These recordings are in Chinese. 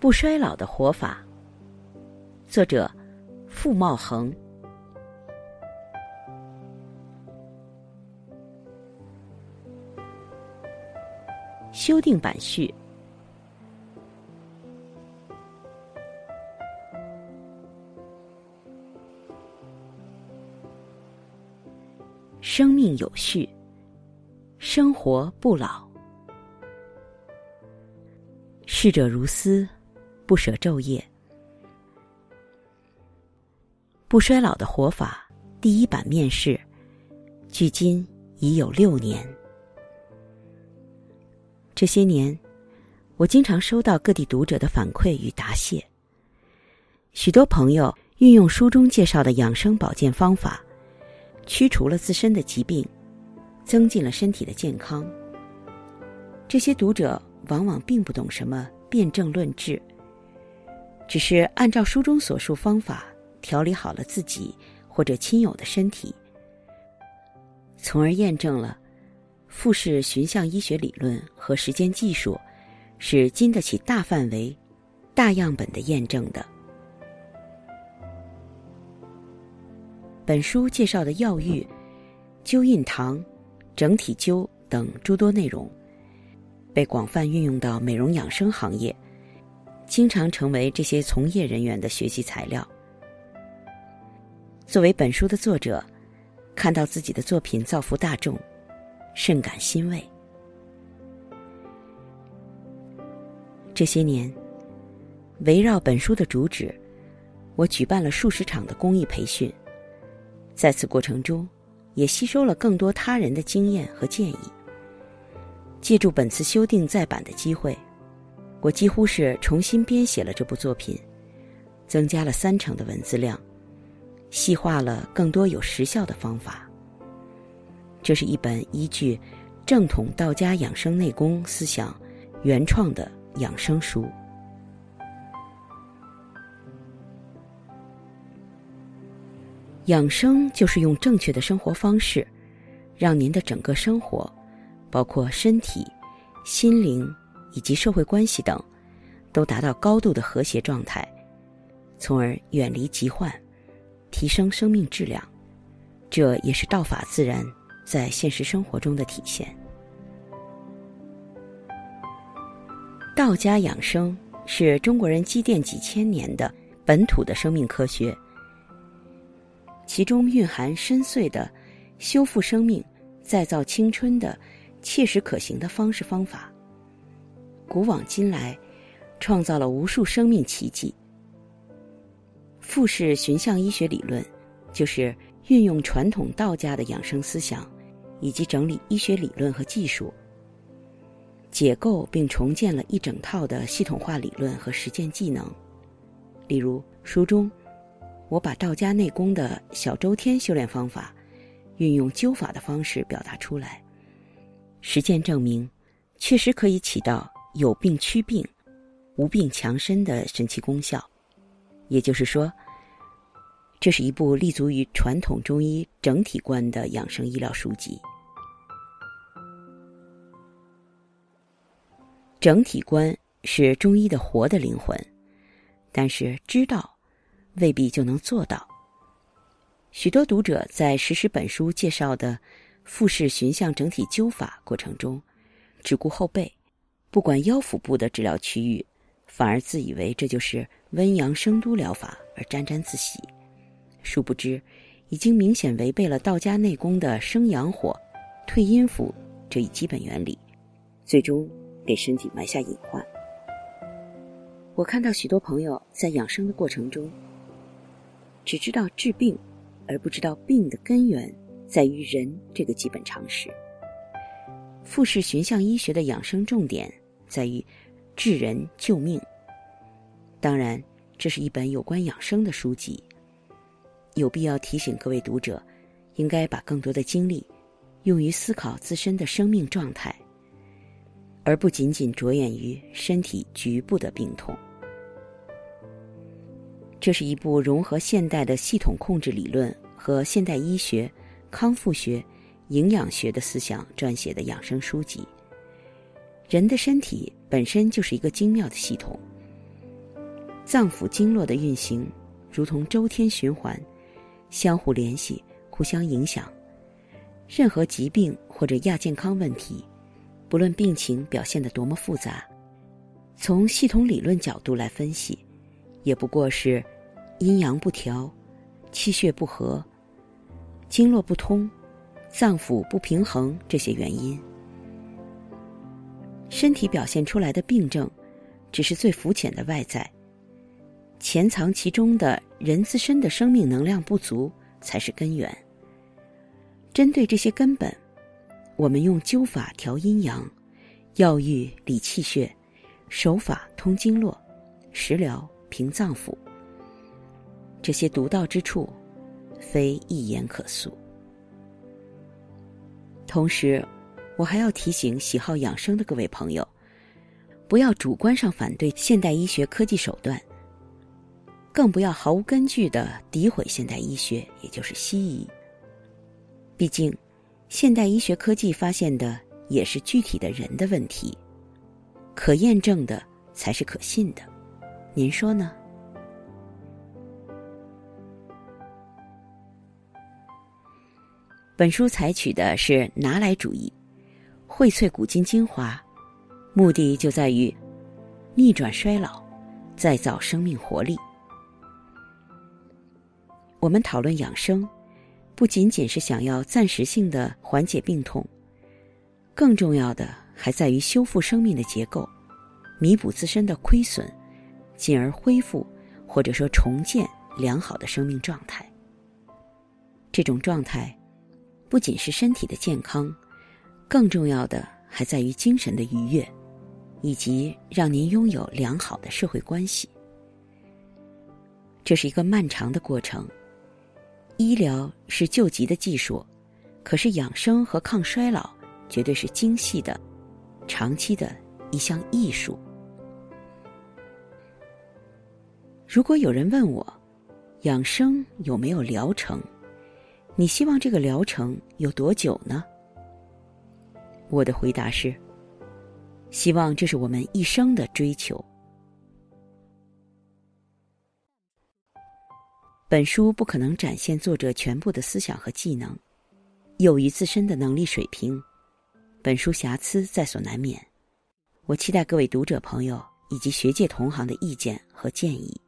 不衰老的活法，作者傅茂恒。修订版序。生命有序，生活不老。逝者如斯，不舍昼夜。不衰老的活法第一版面世，距今已有六年。这些年，我经常收到各地读者的反馈与答谢。许多朋友运用书中介绍的养生保健方法。驱除了自身的疾病，增进了身体的健康。这些读者往往并不懂什么辨证论治，只是按照书中所述方法调理好了自己或者亲友的身体，从而验证了复式寻象医学理论和实践技术是经得起大范围、大样本的验证的。本书介绍的药浴、灸印堂、整体灸等诸多内容，被广泛运用到美容养生行业，经常成为这些从业人员的学习材料。作为本书的作者，看到自己的作品造福大众，甚感欣慰。这些年，围绕本书的主旨，我举办了数十场的公益培训。在此过程中，也吸收了更多他人的经验和建议。借助本次修订再版的机会，我几乎是重新编写了这部作品，增加了三成的文字量，细化了更多有实效的方法。这是一本依据正统道家养生内功思想原创的养生书。养生就是用正确的生活方式，让您的整个生活，包括身体、心灵以及社会关系等，都达到高度的和谐状态，从而远离疾患，提升生命质量。这也是道法自然在现实生活中的体现。道家养生是中国人积淀几千年的本土的生命科学。其中蕴含深邃的修复生命、再造青春的切实可行的方式方法。古往今来，创造了无数生命奇迹。复式寻象医学理论，就是运用传统道家的养生思想，以及整理医学理论和技术，解构并重建了一整套的系统化理论和实践技能。例如书中。我把道家内功的小周天修炼方法，运用灸法的方式表达出来。实践证明，确实可以起到有病祛病、无病强身的神奇功效。也就是说，这是一部立足于传统中医整体观的养生医疗书籍。整体观是中医的活的灵魂，但是知道。未必就能做到。许多读者在实施本书介绍的复式寻象整体灸法过程中，只顾后背，不管腰腹部的治疗区域，反而自以为这就是温阳生都疗法而沾沾自喜。殊不知，已经明显违背了道家内功的生阳火、退阴腑这一基本原理，最终给身体埋下隐患。我看到许多朋友在养生的过程中。只知道治病，而不知道病的根源在于人这个基本常识。复式寻象医学的养生重点在于治人救命。当然，这是一本有关养生的书籍，有必要提醒各位读者，应该把更多的精力用于思考自身的生命状态，而不仅仅着眼于身体局部的病痛。这是一部融合现代的系统控制理论和现代医学、康复学、营养学的思想撰写的养生书籍。人的身体本身就是一个精妙的系统，脏腑经络的运行如同周天循环，相互联系，互相影响。任何疾病或者亚健康问题，不论病情表现得多么复杂，从系统理论角度来分析，也不过是阴阳不调、气血不和、经络不通、脏腑不平衡这些原因。身体表现出来的病症，只是最肤浅的外在。潜藏其中的人自身的生命能量不足，才是根源。针对这些根本，我们用灸法调阴阳，药浴理气血，手法通经络，食疗平脏腑。这些独到之处，非一言可诉。同时，我还要提醒喜好养生的各位朋友，不要主观上反对现代医学科技手段。更不要毫无根据的诋毁现代医学，也就是西医。毕竟，现代医学科技发现的也是具体的人的问题，可验证的才是可信的。您说呢？本书采取的是拿来主义，荟萃古今精华，目的就在于逆转衰老，再造生命活力。我们讨论养生，不仅仅是想要暂时性的缓解病痛，更重要的还在于修复生命的结构，弥补自身的亏损，进而恢复或者说重建良好的生命状态。这种状态，不仅是身体的健康，更重要的还在于精神的愉悦，以及让您拥有良好的社会关系。这是一个漫长的过程。医疗是救急的技术，可是养生和抗衰老绝对是精细的、长期的一项艺术。如果有人问我，养生有没有疗程？你希望这个疗程有多久呢？我的回答是：希望这是我们一生的追求。本书不可能展现作者全部的思想和技能，由于自身的能力水平，本书瑕疵在所难免。我期待各位读者朋友以及学界同行的意见和建议。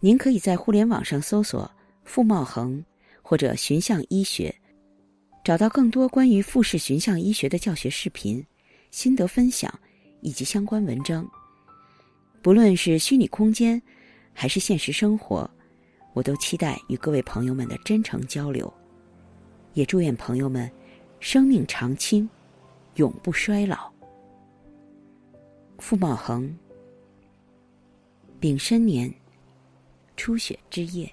您可以在互联网上搜索“傅茂恒”或者“寻象医学”，找到更多关于复式寻象医学的教学视频、心得分享以及相关文章。不论是虚拟空间。还是现实生活，我都期待与各位朋友们的真诚交流，也祝愿朋友们生命长青，永不衰老。傅茂恒，丙申年初雪之夜。